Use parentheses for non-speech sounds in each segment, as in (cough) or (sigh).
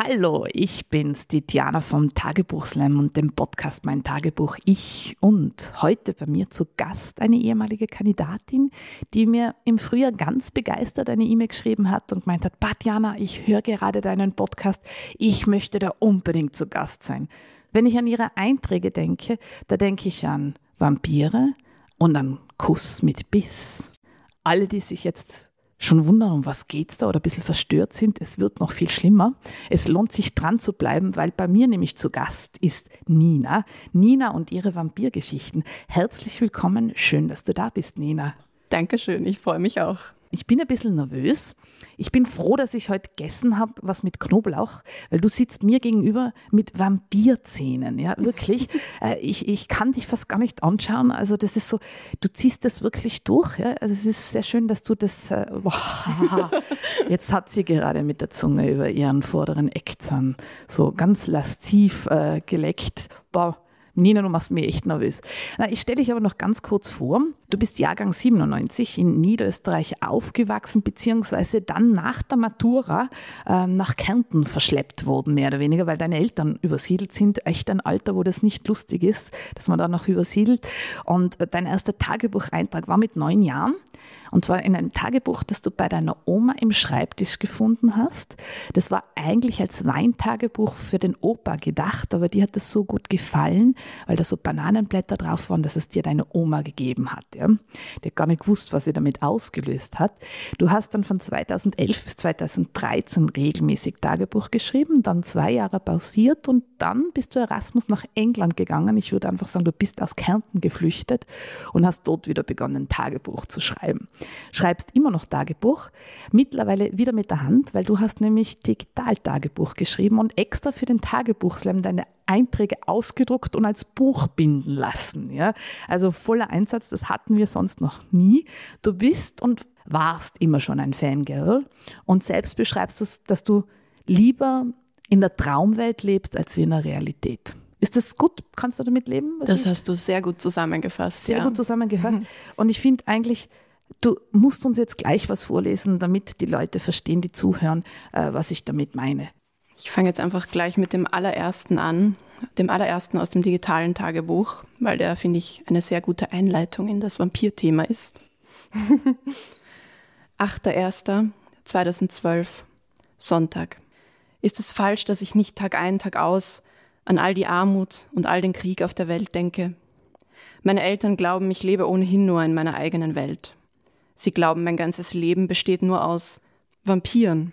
Hallo, ich bin's, die Diana vom Tagebuchslam und dem Podcast Mein Tagebuch Ich und heute bei mir zu Gast eine ehemalige Kandidatin, die mir im Frühjahr ganz begeistert eine E-Mail geschrieben hat und gemeint hat, Diana, ich höre gerade deinen Podcast, ich möchte da unbedingt zu Gast sein. Wenn ich an ihre Einträge denke, da denke ich an Vampire und an Kuss mit Biss alle, die sich jetzt schon wundern, um was geht's da oder ein bisschen verstört sind, es wird noch viel schlimmer. Es lohnt sich dran zu bleiben, weil bei mir nämlich zu Gast ist Nina. Nina und ihre Vampirgeschichten. Herzlich willkommen, schön, dass du da bist, Nina. Dankeschön, ich freue mich auch. Ich bin ein bisschen nervös. Ich bin froh, dass ich heute gegessen habe, was mit Knoblauch, weil du sitzt mir gegenüber mit Vampirzähnen. Ja, wirklich. (laughs) Äh, ich, ich kann dich fast gar nicht anschauen. Also, das ist so, du ziehst das wirklich durch. Ja? Also, es ist sehr schön, dass du das. Äh, (laughs) boah, jetzt hat sie gerade mit der Zunge über ihren vorderen Eckzahn so ganz lastiv äh, geleckt. Boah Nina, du machst mich echt nervös. Na, ich stelle dich aber noch ganz kurz vor. Du bist Jahrgang 97 in Niederösterreich aufgewachsen, beziehungsweise dann nach der Matura äh, nach Kärnten verschleppt worden, mehr oder weniger, weil deine Eltern übersiedelt sind. Echt ein Alter, wo das nicht lustig ist, dass man da noch übersiedelt. Und äh, dein erster Tagebucheintrag war mit neun Jahren. Und zwar in einem Tagebuch, das du bei deiner Oma im Schreibtisch gefunden hast. Das war eigentlich als Weintagebuch für den Opa gedacht, aber dir hat das so gut gefallen, weil da so Bananenblätter drauf waren, dass es dir deine Oma gegeben hat. Ja. Die hat gar nicht gewusst, was sie damit ausgelöst hat. Du hast dann von 2011 bis 2013 regelmäßig Tagebuch geschrieben, dann zwei Jahre pausiert und dann bist du Erasmus nach England gegangen. Ich würde einfach sagen, du bist aus Kärnten geflüchtet und hast dort wieder begonnen, Tagebuch zu schreiben. Schreibst immer noch Tagebuch, mittlerweile wieder mit der Hand, weil du hast nämlich Digital-Tagebuch geschrieben und extra für den Tagebuchslam deine Einträge ausgedruckt und als Buch binden lassen. Ja? Also voller Einsatz, das hatten wir sonst noch nie. Du bist und warst immer schon ein Fangirl und selbst beschreibst du, dass du lieber in der Traumwelt lebst als wie in der Realität. Ist das gut? Kannst du damit leben? Das hast du sehr gut zusammengefasst. Sehr ja. gut zusammengefasst. Mhm. Und ich finde eigentlich, du musst uns jetzt gleich was vorlesen, damit die Leute verstehen, die zuhören, äh, was ich damit meine. Ich fange jetzt einfach gleich mit dem allerersten an, dem allerersten aus dem digitalen Tagebuch, weil der, finde ich, eine sehr gute Einleitung in das Vampir-Thema ist. (laughs) 8.1.2012, Sonntag. Ist es falsch, dass ich nicht Tag ein, Tag aus an all die Armut und all den Krieg auf der Welt denke? Meine Eltern glauben, ich lebe ohnehin nur in meiner eigenen Welt. Sie glauben, mein ganzes Leben besteht nur aus Vampiren.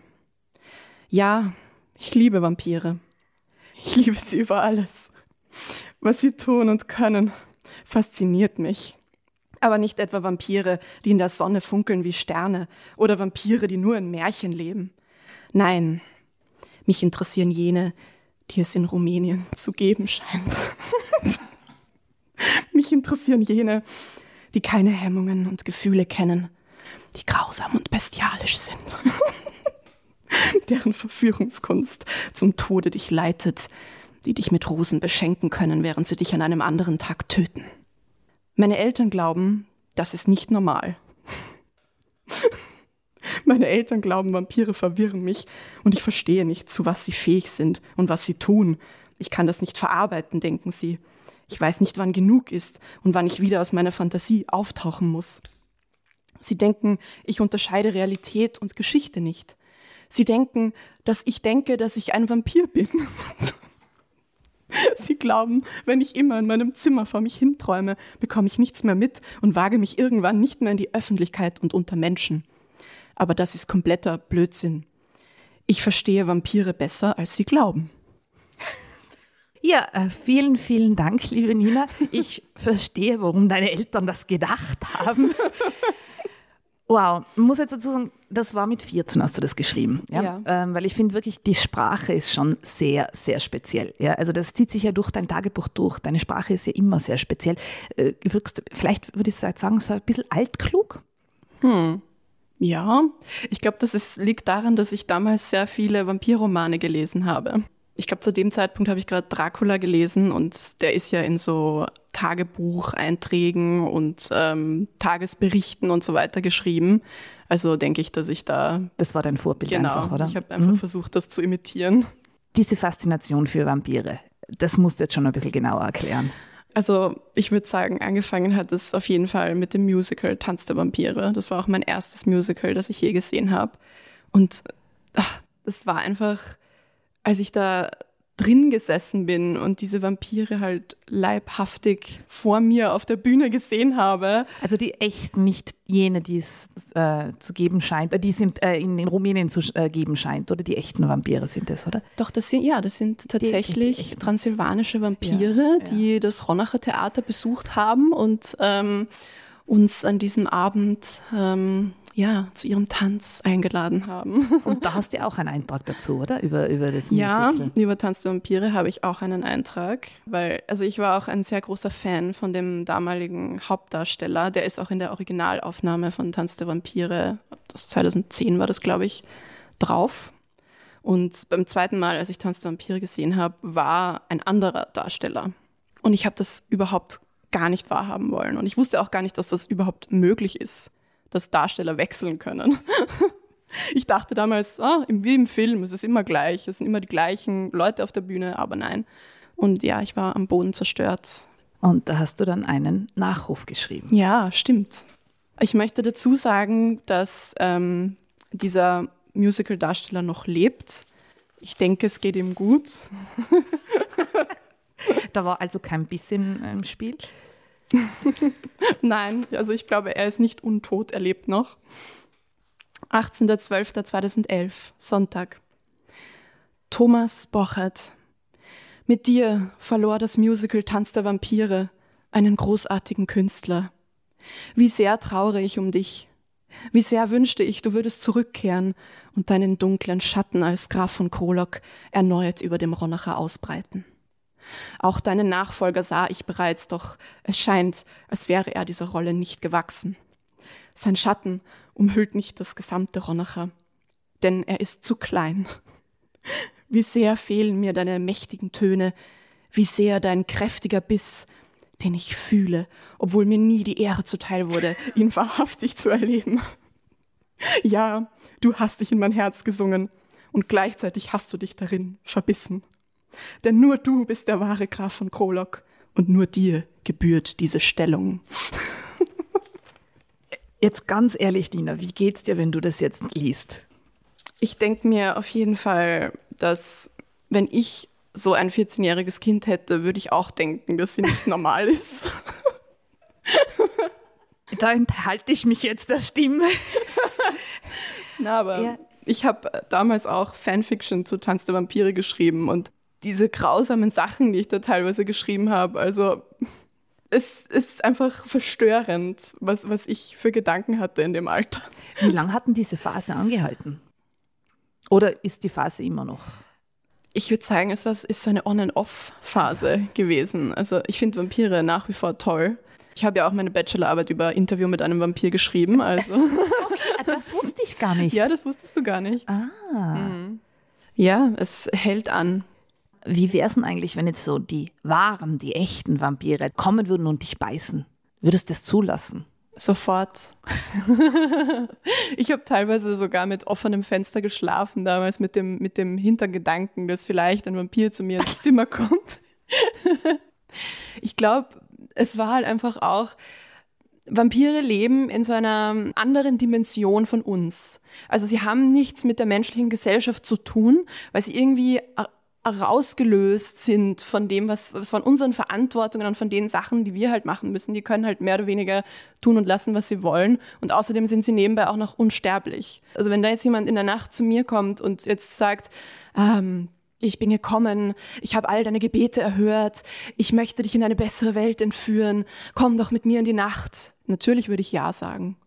Ja, ich liebe Vampire. Ich liebe sie über alles. Was sie tun und können, fasziniert mich. Aber nicht etwa Vampire, die in der Sonne funkeln wie Sterne oder Vampire, die nur in Märchen leben. Nein, mich interessieren jene, die es in Rumänien zu geben scheint. (laughs) mich interessieren jene, die keine Hemmungen und Gefühle kennen, die grausam und bestialisch sind. (laughs) deren Verführungskunst zum Tode dich leitet, die dich mit Rosen beschenken können, während sie dich an einem anderen Tag töten. Meine Eltern glauben, das ist nicht normal. (laughs) Meine Eltern glauben, Vampire verwirren mich und ich verstehe nicht, zu was sie fähig sind und was sie tun. Ich kann das nicht verarbeiten, denken sie. Ich weiß nicht, wann genug ist und wann ich wieder aus meiner Fantasie auftauchen muss. Sie denken, ich unterscheide Realität und Geschichte nicht. Sie denken, dass ich denke, dass ich ein Vampir bin. (laughs) Sie glauben, wenn ich immer in meinem Zimmer vor mich hinträume, bekomme ich nichts mehr mit und wage mich irgendwann nicht mehr in die Öffentlichkeit und unter Menschen. Aber das ist kompletter Blödsinn. Ich verstehe Vampire besser, als sie glauben. Ja, äh, vielen, vielen Dank, liebe Nina. Ich verstehe, warum deine Eltern das gedacht haben. (laughs) Wow, ich muss jetzt dazu sagen, das war mit 14 hast du das geschrieben. Ja? Ja. Ähm, weil ich finde wirklich, die Sprache ist schon sehr, sehr speziell. Ja? Also das zieht sich ja durch dein Tagebuch durch. Deine Sprache ist ja immer sehr speziell. Äh, wirkst, vielleicht würde ich sagen, so ein bisschen altklug. Ja, ich glaube, das ist, liegt daran, dass ich damals sehr viele Vampirromane gelesen habe. Ich glaube, zu dem Zeitpunkt habe ich gerade Dracula gelesen und der ist ja in so Tagebucheinträgen und ähm, Tagesberichten und so weiter geschrieben. Also denke ich, dass ich da Das war dein Vorbild genau, einfach, oder? ich habe einfach versucht, das zu imitieren. Diese Faszination für Vampire, das musst du jetzt schon ein bisschen genauer erklären. Also ich würde sagen, angefangen hat es auf jeden Fall mit dem Musical Tanz der Vampire. Das war auch mein erstes Musical, das ich je gesehen habe. Und ach, das war einfach, als ich da drin gesessen bin und diese Vampire halt leibhaftig vor mir auf der Bühne gesehen habe. Also die echten, nicht jene, die es äh, zu geben scheint, äh, die sind äh, in, in Rumänien zu äh, geben scheint, oder die echten Vampire sind es, oder? Doch, das sind, ja, das sind tatsächlich die echten. transsilvanische Vampire, Ja, ja. die das Ronacher Theater besucht haben und ähm, uns an diesem Abend ähm, ja, zu ihrem Tanz eingeladen haben. (laughs) Und da hast du ja auch einen Eintrag dazu, oder? Über, über das Ja, Musical. über Tanz der Vampire habe ich auch einen Eintrag, weil, also ich war auch ein sehr großer Fan von dem damaligen Hauptdarsteller. Der ist auch in der Originalaufnahme von Tanz der Vampire, das 2010 war das, glaube ich, drauf. Und beim zweiten Mal, als ich Tanz der Vampire gesehen habe, war ein anderer Darsteller. Und ich habe das überhaupt gar nicht wahrhaben wollen. Und ich wusste auch gar nicht, dass das überhaupt möglich ist, dass Darsteller wechseln können. (laughs) Ich dachte damals, ah, wie im Film, es ist immer gleich, es sind immer die gleichen Leute auf der Bühne, aber nein. Und ja, ich war am Boden zerstört. Und da hast du dann einen Nachruf geschrieben. Ja, stimmt. Ich möchte dazu sagen, dass ähm, dieser Musical-Darsteller noch lebt. Ich denke, es geht ihm gut. (laughs) Da war also kein bisschen im Spiel. (laughs) Nein, also ich glaube, er ist nicht untot, er lebt noch. 18.12.2011, Sonntag. Thomas Bochert. Mit dir verlor das Musical Tanz der Vampire einen großartigen Künstler. Wie sehr trauere ich um dich. Wie sehr wünschte ich, du würdest zurückkehren und deinen dunklen Schatten als Graf von Krolok erneut über dem Ronacher ausbreiten. Auch deinen Nachfolger sah ich bereits, doch es scheint, als wäre er dieser Rolle nicht gewachsen. Sein Schatten umhüllt nicht das gesamte Ronacher, denn er ist zu klein. (laughs) Wie sehr fehlen mir deine mächtigen Töne, wie sehr dein kräftiger Biss, den ich fühle, obwohl mir nie die Ehre zuteil wurde, (laughs) ihn wahrhaftig zu erleben. Ja, du hast dich in mein Herz gesungen und gleichzeitig hast du dich darin verbissen. Denn nur du bist der wahre Graf von Krolok und nur dir gebührt diese Stellung. (laughs) Jetzt ganz ehrlich, Dina, wie geht's dir, wenn du das jetzt liest? Ich denke mir auf jeden Fall, dass wenn ich so ein 14-jähriges Kind hätte, würde ich auch denken, dass sie nicht normal ist. (laughs) Da enthalte ich mich jetzt der Stimme. (laughs) Na, aber Ja. ich habe damals auch Fanfiction zu Tanz der Vampire geschrieben und diese grausamen Sachen, die ich da teilweise geschrieben habe, also es ist einfach verstörend, was, was ich für Gedanken hatte in dem Alter. Wie lange hat denn diese Phase angehalten? Oder ist die Phase immer noch? Ich würde sagen, es war, ist so eine On-and-Off-Phase gewesen. Also ich finde Vampire nach wie vor toll. Ich habe ja auch meine Bachelorarbeit über Interview mit einem Vampir geschrieben. Also (laughs) Ah, Das wusste ich gar nicht. ja, das wusstest du gar nicht. Ah. Ja, es hält an. Wie wäre es denn eigentlich, wenn jetzt so die wahren, die echten Vampire kommen würden und dich beißen? Würdest du das zulassen? Sofort. (laughs) ich habe teilweise sogar mit offenem Fenster geschlafen, damals mit dem, mit dem Hintergedanken, dass vielleicht ein Vampir zu mir ins (laughs) Zimmer kommt. ich glaube, es war halt einfach auch, Vampire leben in so einer anderen Dimension von uns. Also sie haben nichts mit der menschlichen Gesellschaft zu tun, weil sie irgendwie rausgelöst sind von dem, was, was von unseren Verantwortungen und von den Sachen, die wir halt machen müssen. Die können halt mehr oder weniger tun und lassen, was sie wollen. Und außerdem sind sie nebenbei auch noch unsterblich. Also wenn da jetzt jemand in der Nacht zu mir kommt und jetzt sagt, ähm, ich bin gekommen, ich habe all deine Gebete erhört, ich möchte dich in eine bessere Welt entführen, komm doch mit mir in die Nacht. Natürlich würde ich ja sagen.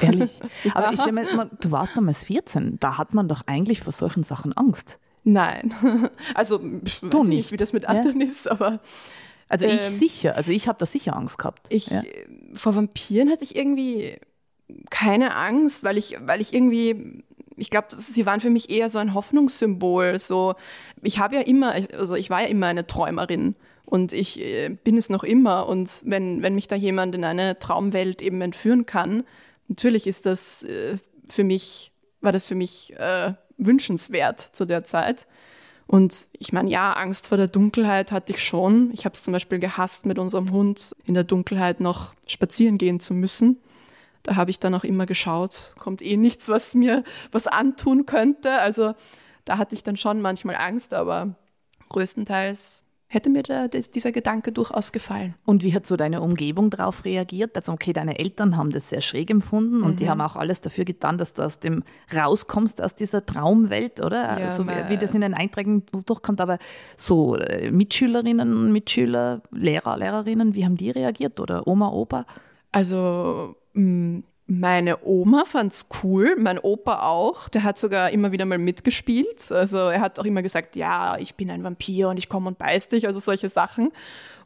Ehrlich. (laughs) Aber ich stelle mir, du warst damals 14, da hat man doch eigentlich vor solchen Sachen Angst. Nein. (laughs) Also, ich Du weiß nicht. nicht, wie das mit Ja. anderen ist, aber Also ich Ähm, sicher, also ich habe da sicher Angst gehabt. ich, ja. vor Vampiren hatte ich irgendwie keine Angst, weil ich, weil ich irgendwie, ich glaube, sie waren für mich eher so ein Hoffnungssymbol. So, ich habe ja immer, also ich war ja immer eine Träumerin und ich äh, bin es noch immer. Und wenn, wenn mich da jemand in eine Traumwelt eben entführen kann, natürlich ist das äh, für mich, war das für mich äh, wünschenswert zu der Zeit. Und ich meine, ja, Angst vor der Dunkelheit hatte ich schon. Ich habe es zum Beispiel gehasst, mit unserem Hund in der Dunkelheit noch spazieren gehen zu müssen. Da habe ich dann auch immer geschaut, kommt eh nichts, was mir was antun könnte. Also da hatte ich dann schon manchmal Angst, aber größtenteils hätte mir da das, dieser Gedanke durchaus gefallen. Und wie hat so deine Umgebung darauf reagiert? Also okay, deine Eltern haben das sehr schräg empfunden und Mhm. die haben auch alles dafür getan, dass du aus dem rauskommst, aus dieser Traumwelt, oder? Ja, so wie, mei- wie das in den Einträgen durchkommt. Aber so äh, Mitschülerinnen und Mitschüler, Lehrer, Lehrerinnen, wie haben die reagiert? Oder Oma, Opa? Also mh, meine Oma fand's cool, mein Opa auch. Der hat sogar immer wieder mal mitgespielt. Also er hat auch immer gesagt, ja, ich bin ein Vampir und ich komme und beiß dich, also solche Sachen.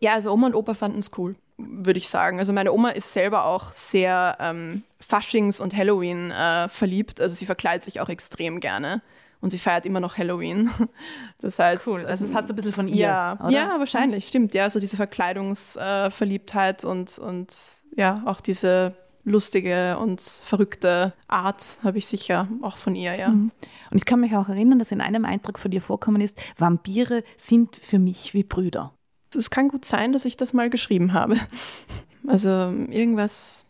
Ja, also Oma und Opa fanden's cool, würde ich sagen. Also meine Oma ist selber auch sehr ähm, Faschings- und Halloween äh, verliebt. Also sie verkleidet sich auch extrem gerne. Und sie feiert immer noch Halloween. (laughs) Das heißt, Also das hast du ein bisschen von ihr, ja, oder? ja, wahrscheinlich, stimmt. Ja, so diese Verkleidungsverliebtheit äh, und, und ja, auch diese lustige und verrückte Art habe ich sicher auch von ihr, ja. Und ich kann mich auch erinnern, dass in einem Eintrag von dir vorkommen ist, Vampire sind für mich wie Brüder. Es kann gut sein, dass ich das mal geschrieben habe. Also irgendwas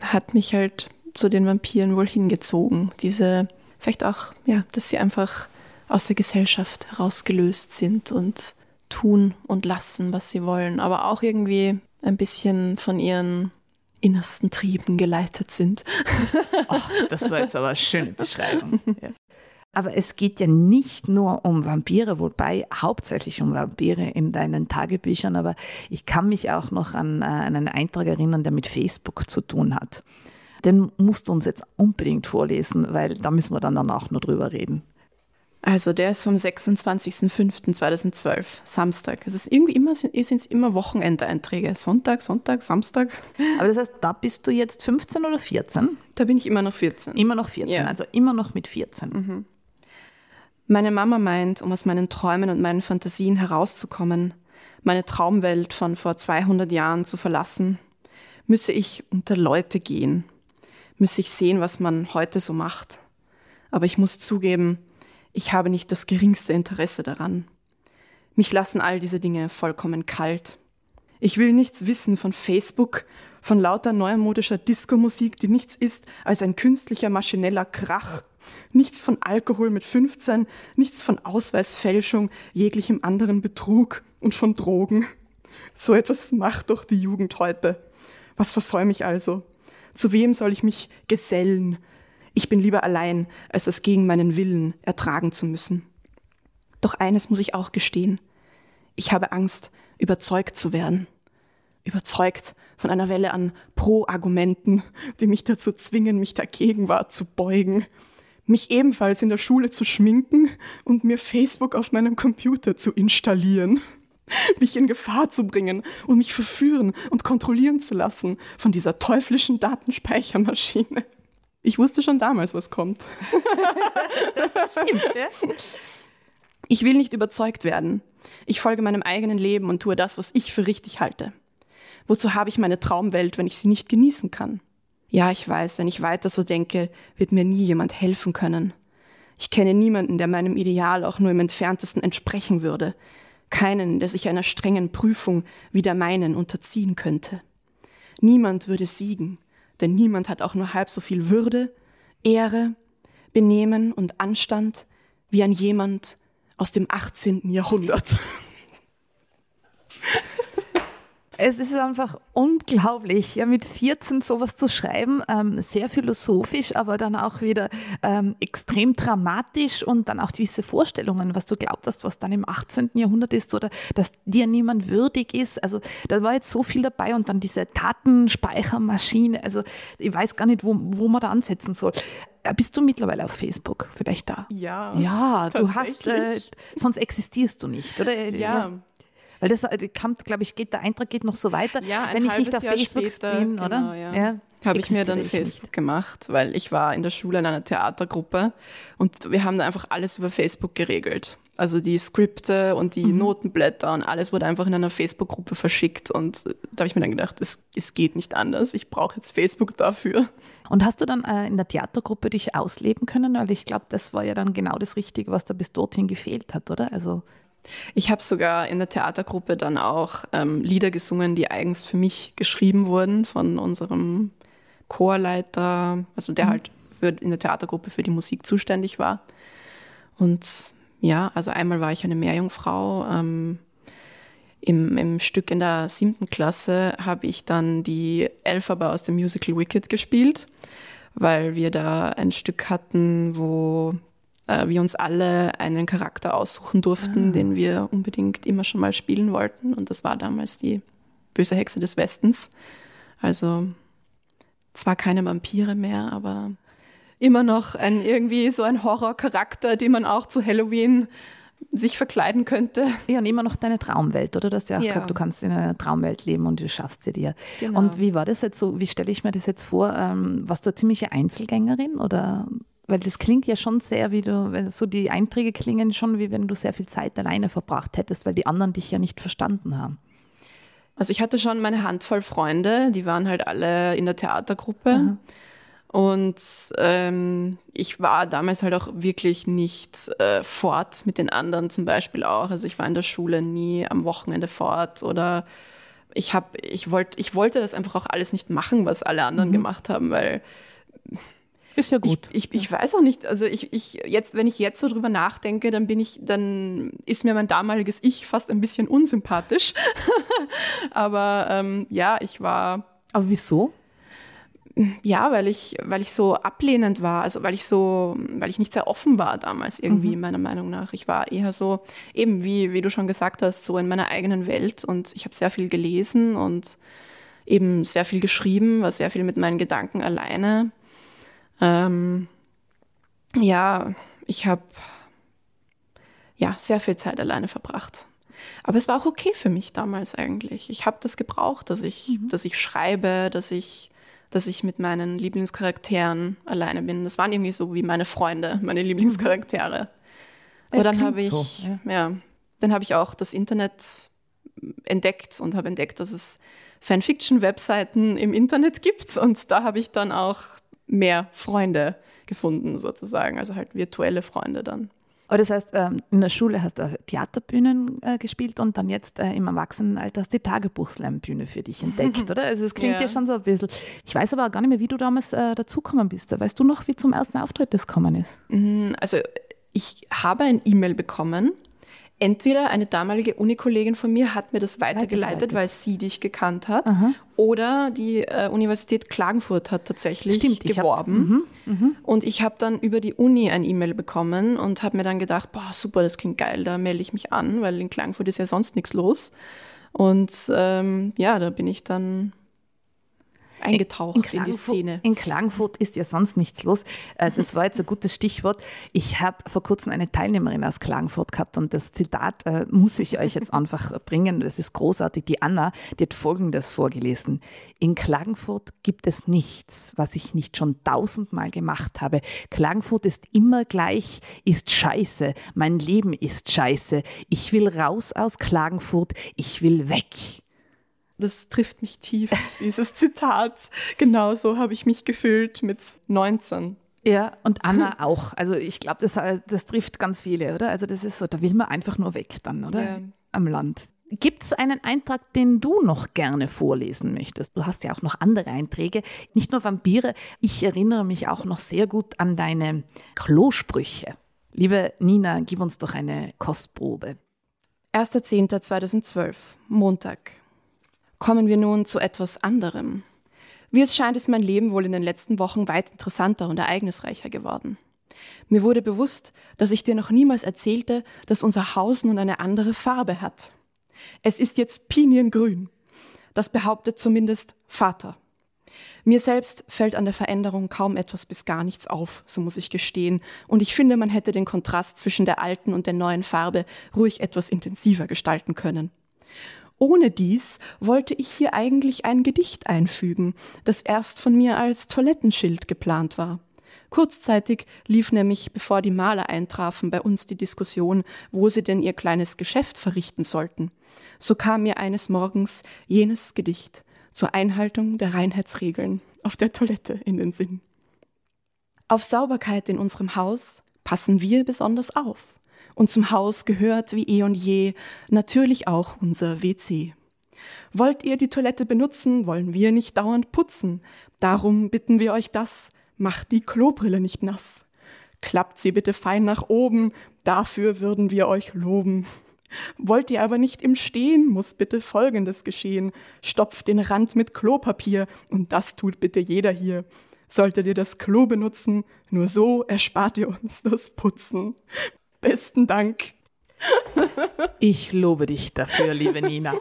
hat mich halt zu den Vampiren wohl hingezogen. Diese, vielleicht auch, ja, dass sie einfach aus der Gesellschaft herausgelöst sind und tun und lassen, was sie wollen, aber auch irgendwie ein bisschen von ihren innersten Trieben geleitet sind. (laughs) Das war jetzt aber eine schöne Beschreibung. Ja. Aber es geht ja nicht nur um Vampire, wobei hauptsächlich um Vampire in deinen Tagebüchern, aber ich kann mich auch noch an äh, einen Eintrag erinnern, der mit Facebook zu tun hat. Den musst du uns jetzt unbedingt vorlesen, weil da müssen wir dann danach noch drüber reden. Also der ist vom 26.05.2012, Samstag. Es ist irgendwie immer, sind es immer Wochenendeinträge. Sonntag, Sonntag, Samstag. Aber das heißt, da bist du jetzt 15 oder 14? Da bin ich immer noch 14. Immer noch 14, Ja. also immer noch mit 14. Meine Mama meint, um aus meinen Träumen und meinen Fantasien herauszukommen, meine Traumwelt von vor 200 Jahren zu verlassen, müsse ich unter Leute gehen, müsse ich sehen, was man heute so macht. Aber ich muss zugeben, ich habe nicht das geringste Interesse daran. Mich lassen all diese Dinge vollkommen kalt. Ich will nichts wissen von Facebook, von lauter neumodischer Disco-Musik, die nichts ist als ein künstlicher maschineller Krach. Nichts von Alkohol mit 15, nichts von Ausweisfälschung, jeglichem anderen Betrug und von Drogen. So etwas macht doch die Jugend heute. Was versäume ich also? Zu wem soll ich mich gesellen? Ich bin lieber allein, als es gegen meinen Willen ertragen zu müssen. Doch eines muss ich auch gestehen. Ich habe Angst, überzeugt zu werden. Überzeugt von einer Welle an Pro-Argumenten, die mich dazu zwingen, mich der Gegenwart zu beugen. Mich ebenfalls in der Schule zu schminken und mir Facebook auf meinem Computer zu installieren. Mich in Gefahr zu bringen und mich verführen und kontrollieren zu lassen von dieser teuflischen Datenspeichermaschine. Ich wusste schon damals, was kommt. (laughs) Stimmt, ja? Ich will nicht überzeugt werden. Ich folge meinem eigenen Leben und tue das, was ich für richtig halte. Wozu habe ich meine Traumwelt, wenn ich sie nicht genießen kann? Ja, ich weiß, wenn ich weiter so denke, wird mir nie jemand helfen können. Ich kenne niemanden, der meinem Ideal auch nur im entferntesten entsprechen würde. Keinen, der sich einer strengen Prüfung wie der meinen unterziehen könnte. Niemand würde siegen, denn niemand hat auch nur halb so viel Würde, Ehre, Benehmen und Anstand wie ein jemand aus dem 18. Jahrhundert. (laughs) Es ist einfach unglaublich, ja, mit 14 sowas zu schreiben, ähm, sehr philosophisch, aber dann auch wieder ähm, extrem dramatisch und dann auch diese Vorstellungen, was du glaubt hast, was dann im 18. Jahrhundert ist oder dass dir niemand würdig ist. Also da war jetzt so viel dabei und dann diese Datenspeichermaschine. Also ich weiß gar nicht, wo, wo man da ansetzen soll. Äh, bist du mittlerweile auf Facebook vielleicht da? Ja. Ja, du hast, äh, sonst existierst du nicht, oder? Ja. Weil das äh, kommt, glaube ich, geht, der Eintrag geht noch so weiter, Ja, wenn ich nicht auf Jahr Facebook später, bin, genau, oder? ja. habe ich mir dann ich Facebook gemacht, weil ich war in der Schule in einer Theatergruppe und wir haben da einfach alles über Facebook geregelt. Also die Skripte und Mhm. die Notenblätter und alles wurde einfach in einer Facebook-Gruppe verschickt und da habe ich mir dann gedacht, es, es geht nicht anders, ich brauche jetzt Facebook dafür. Und hast du dann äh, in der Theatergruppe dich ausleben können? Weil ich glaube, das war ja dann genau das Richtige, was da bis dorthin gefehlt hat, oder? Also Ich habe sogar in der Theatergruppe dann auch ähm, Lieder gesungen, die eigens für mich geschrieben wurden von unserem Chorleiter, also der halt für, in der Theatergruppe für die Musik zuständig war. Und ja, also einmal war ich eine Meerjungfrau. Ähm, im, Im Stück in der siebten Klasse habe ich dann die Elphaba aus dem Musical Wicked gespielt, weil wir da ein Stück hatten, wo äh, wir uns alle einen Charakter aussuchen durften, den wir unbedingt immer schon mal spielen wollten. Und das war damals die böse Hexe des Westens. Also zwar keine Vampire mehr, aber immer noch ein irgendwie so ein Horrorcharakter, den man auch zu Halloween sich verkleiden könnte. ja, und immer noch deine Traumwelt, oder? Du hast ja auch Ja. gesagt, du kannst in einer Traumwelt leben und du schaffst sie dir. Genau. Und wie war das jetzt so? Wie stelle ich mir das jetzt vor? Ähm, warst du eine ziemliche Einzelgängerin oder? Weil das klingt ja schon sehr, wie du, wenn so die Einträge klingen schon, wie wenn du sehr viel Zeit alleine verbracht hättest, weil die anderen dich ja nicht verstanden haben. Also ich hatte schon meine Handvoll Freunde, die waren halt alle in der Theatergruppe. Und ähm, ich war damals halt auch wirklich nicht äh, fort mit den anderen zum Beispiel auch. Also ich war in der Schule nie am Wochenende fort oder ich habe, ich wollte, ich wollte das einfach auch alles nicht machen, was alle anderen gemacht haben, weil Ist ja ich, ich, ich weiß auch nicht, also ich, ich jetzt, wenn ich jetzt so drüber nachdenke, dann bin ich, dann ist mir mein damaliges Ich fast ein bisschen unsympathisch. (laughs) Aber ähm, ja, ich war, Aber wieso? ja, weil ich, weil ich so ablehnend war, also weil ich so, weil ich nicht sehr offen war damals irgendwie, meiner Meinung nach. Ich war eher so, eben wie, wie du schon gesagt hast, so in meiner eigenen Welt und ich habe sehr viel gelesen und eben sehr viel geschrieben, war sehr viel mit meinen Gedanken alleine. Ähm, ja, ich habe ja sehr viel Zeit alleine verbracht. Aber es war auch okay für mich damals eigentlich. Ich habe das gebraucht, dass ich, dass ich schreibe, dass ich, dass ich mit meinen Lieblingscharakteren alleine bin. Das waren irgendwie so wie meine Freunde, meine Lieblingscharaktere. Aber Es dann klingt habe ich, so, ja. dann habe ich auch das Internet entdeckt und habe entdeckt, dass es Fanfiction-Webseiten im Internet gibt. Und da habe ich dann auch mehr Freunde gefunden, sozusagen. Also halt virtuelle Freunde dann. Aber das heißt, ähm, in der Schule hast du Theaterbühnen äh, gespielt und dann jetzt äh, im Erwachsenenalter hast du die Tagebuchslam-Bühne für dich entdeckt, (laughs) oder? Also es klingt ja. Ja. schon so ein bisschen. Ich weiß aber auch gar nicht mehr, wie du damals äh, dazugekommen bist. Weißt du noch, wie zum ersten Auftritt das gekommen ist? Mhm, Also ich habe ein E-Mail bekommen. Entweder eine damalige Unikollegin von mir hat mir das weitergeleitet, weil sie dich gekannt hat, Aha. oder die äh, Universität Klagenfurt hat tatsächlich Stimmt, ich hab- geworben. Mhm, Und ich habe dann über die Uni ein E-Mail bekommen und habe mir dann gedacht, boah, super, das klingt geil, da melde ich mich an, weil in Klagenfurt ist ja sonst nichts los. Und ähm, ja, da bin ich dann eingetaucht in, die Szene. in Klagenfurt ist ja sonst nichts los. Äh, Das war jetzt ein gutes Stichwort. Ich habe vor kurzem eine Teilnehmerin aus Klagenfurt gehabt und das Zitat äh, muss ich euch jetzt einfach bringen. Das ist großartig. Die Anna, die hat Folgendes vorgelesen. In Klagenfurt gibt es nichts, was ich nicht schon tausendmal gemacht habe. Klagenfurt ist immer gleich, ist scheiße. Mein Leben ist scheiße. Ich will raus aus Klagenfurt. Ich will weg. Das trifft mich tief, (laughs) dieses Zitat. Genau so habe ich mich gefühlt mit 19. Ja, und Anna (laughs) auch. Also ich glaube, das, das trifft ganz viele, oder? Also das ist so, da will man einfach nur weg dann, oder? Ja. Am Land. Gibt es einen Eintrag, den du noch gerne vorlesen möchtest? Du hast ja auch noch andere Einträge, nicht nur Vampire. Ich erinnere mich auch noch sehr gut an deine Klosprüche. Liebe Nina, gib uns doch eine Kostprobe. 1.10.2012, Montag. Kommen wir nun zu etwas anderem. Wie es scheint, ist mein Leben wohl in den letzten Wochen weit interessanter und ereignisreicher geworden. Mir wurde bewusst, dass ich dir noch niemals erzählte, dass unser Haus nun eine andere Farbe hat. Es ist jetzt piniengrün. Das behauptet zumindest Vater. Mir selbst fällt an der Veränderung kaum etwas bis gar nichts auf, so muss ich gestehen, und ich finde, man hätte den Kontrast zwischen der alten und der neuen Farbe ruhig etwas intensiver gestalten können. Ohne dies wollte ich hier eigentlich ein Gedicht einfügen, das erst von mir als Toilettenschild geplant war. Kurzzeitig lief nämlich, bevor die Maler eintrafen, bei uns die Diskussion, wo sie denn ihr kleines Geschäft verrichten sollten. So kam mir eines Morgens jenes Gedicht zur Einhaltung der Reinheitsregeln auf der Toilette in den Sinn. Auf Sauberkeit in unserem Haus passen wir besonders auf. Und zum Haus gehört wie eh und je natürlich auch unser WC. Wollt ihr die Toilette benutzen, wollen wir nicht dauernd putzen. Darum bitten wir euch das, Macht die Klobrille nicht nass. Klappt sie bitte fein nach oben, dafür würden wir euch loben. Wollt ihr aber nicht im Stehen, muss bitte Folgendes geschehen. Stopft den Rand mit Klopapier und das tut bitte jeder hier. Solltet ihr das Klo benutzen, nur so erspart ihr uns das Putzen. Besten Dank. Ich lobe dich dafür, liebe Nina.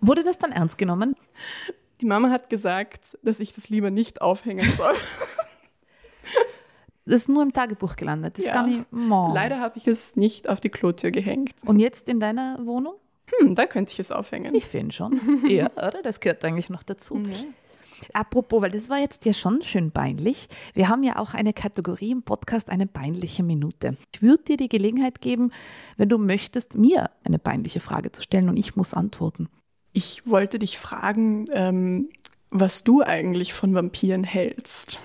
Wurde das dann ernst genommen? Die Mama hat gesagt, dass ich das lieber nicht aufhängen soll. Das ist nur im Tagebuch gelandet. Das Ja. kann ich. Oh. Leider habe ich es nicht auf die Klotür gehängt. Und jetzt in deiner Wohnung? Hm, da könnte ich es aufhängen. Ich finde schon. Ja, oder? Das gehört eigentlich noch dazu. Apropos, weil das war jetzt ja schon schön peinlich. Wir haben ja auch eine Kategorie im Podcast, eine peinliche Minute. Ich würde dir die Gelegenheit geben, wenn du möchtest, mir eine peinliche Frage zu stellen und ich muss antworten. Ich wollte dich fragen, ähm, was du eigentlich von Vampiren hältst.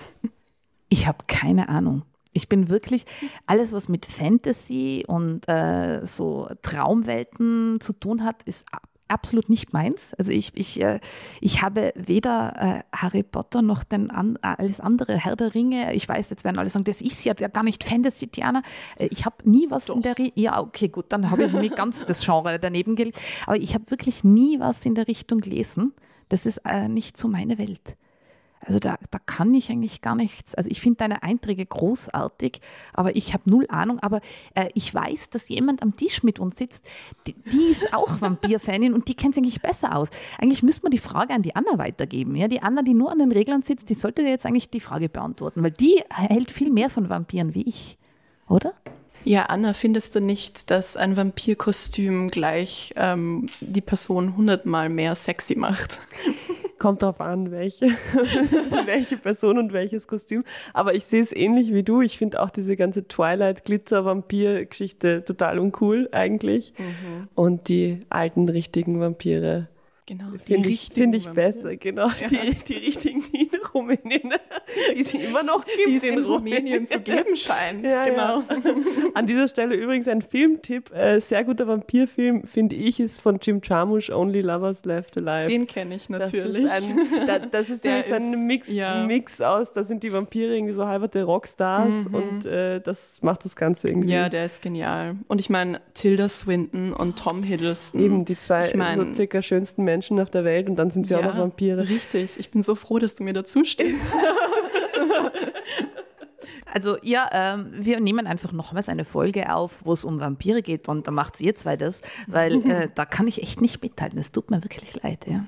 Ich habe keine Ahnung. Ich bin wirklich, alles, was mit Fantasy und äh, so Traumwelten zu tun hat, ist absolut nicht meins. Also ich, ich, äh, ich habe weder äh, Harry Potter noch den an, äh, alles andere, Herr der Ringe. Ich weiß, jetzt werden alle sagen, das ist ja gar nicht Fantasy, Diana. Äh, ich habe nie was in der Ri Ja, okay, gut, dann habe ich nicht (laughs) ganz das Genre daneben gelegt. Aber ich habe wirklich nie was in der Richtung gelesen. Das ist äh, nicht so meine Welt. Also da, da kann ich eigentlich gar nichts. Also ich finde deine Einträge großartig, aber ich habe null Ahnung. Aber äh, ich weiß, dass jemand am Tisch mit uns sitzt, die, die ist auch Vampir-Fanin und die kennt sich eigentlich besser aus. Eigentlich müsste man die Frage an die Anna weitergeben. Ja? Die Anna, die nur an den Reglern sitzt, die sollte dir jetzt eigentlich die Frage beantworten, weil die hält viel mehr von Vampiren wie ich. Oder? Ja, Anna, findest du nicht, dass ein Vampirkostüm gleich ähm, die Person hundertmal mehr sexy macht? Kommt drauf an, welche, (laughs) welche Person und welches Kostüm. Aber ich sehe es ähnlich wie du. Ich finde auch diese ganze Twilight-Glitzer-Vampir-Geschichte total uncool eigentlich. Und die alten, richtigen Vampire Genau. finde ich, find ich besser. Genau, die, die richtigen, (laughs) die in Rumänien, die es immer noch gibt. Die es in Rumänien zu geben scheint. Ja, genau. ja. (laughs) An dieser Stelle übrigens ein Filmtipp. Äh, sehr guter Vampirfilm, finde ich, ist von Jim Jarmusch, Only Lovers Left Alive. Den kenne ich Das natürlich. ist, ein, da, das ist (laughs) nämlich so ein Mix, ja. Mix aus, da sind die Vampire irgendwie so halberte Rockstars und äh, das macht das Ganze irgendwie. ja, der ist genial. Und ich meine, Tilda Swinton und Tom Hiddleston. Eben die zwei Ich mein- so circa schönsten Menschen auf der Welt und dann sind sie auch noch Vampire. Richtig. Ich bin so froh, dass du mir dazu stehst. (laughs) Also ja, ähm, wir nehmen einfach nochmals eine Folge auf, wo es um Vampire geht und da macht ihr zwei das, weil (laughs) äh, da kann ich echt nicht mithalten. Es tut mir wirklich leid. Ja.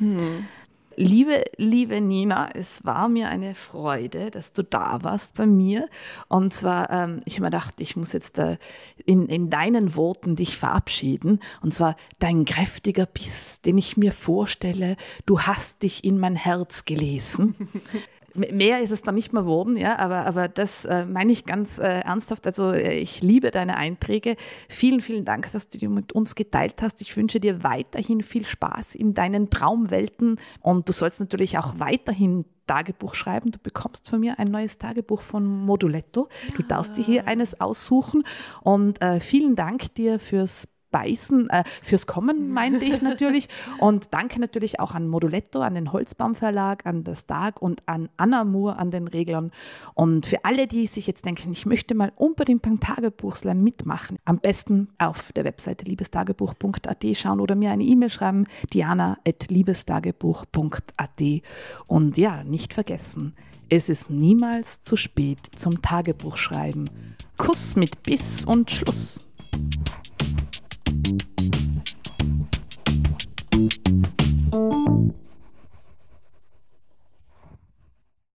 Liebe, liebe Nina, es war mir eine Freude, dass du da warst bei mir. Und zwar, ähm, ich habe mir gedacht, ich muss jetzt äh, in, in deinen Worten dich verabschieden. Und zwar dein kräftiger Biss, den ich mir vorstelle, du hast dich in mein Herz gelesen. (laughs) Mehr ist es dann nicht mehr geworden, ja, aber, aber das äh, meine ich ganz äh, ernsthaft. Also äh, ich liebe deine Einträge. Vielen, vielen Dank, dass du die mit uns geteilt hast. Ich wünsche dir weiterhin viel Spaß in deinen Traumwelten und du sollst natürlich auch weiterhin Tagebuch schreiben. Du bekommst von mir ein neues Tagebuch von Moduletto. Du darfst dir hier eines aussuchen und äh, vielen Dank dir fürs beißen. Äh, fürs Kommen meinte ich natürlich. (laughs) Und danke natürlich auch an Moduletto, an den Holzbaum Verlag, an das Stark und an Anna Moore an den Reglern. Und für alle, die sich jetzt denken, ich möchte mal unbedingt beim Tagebuchslam mitmachen, am besten auf der Webseite liebestagebuch.at schauen oder mir eine E-Mail schreiben, diana.liebestagebuch.at. Und ja, nicht vergessen, es ist niemals zu spät zum Tagebuchschreiben. Kuss mit Biss und Schluss.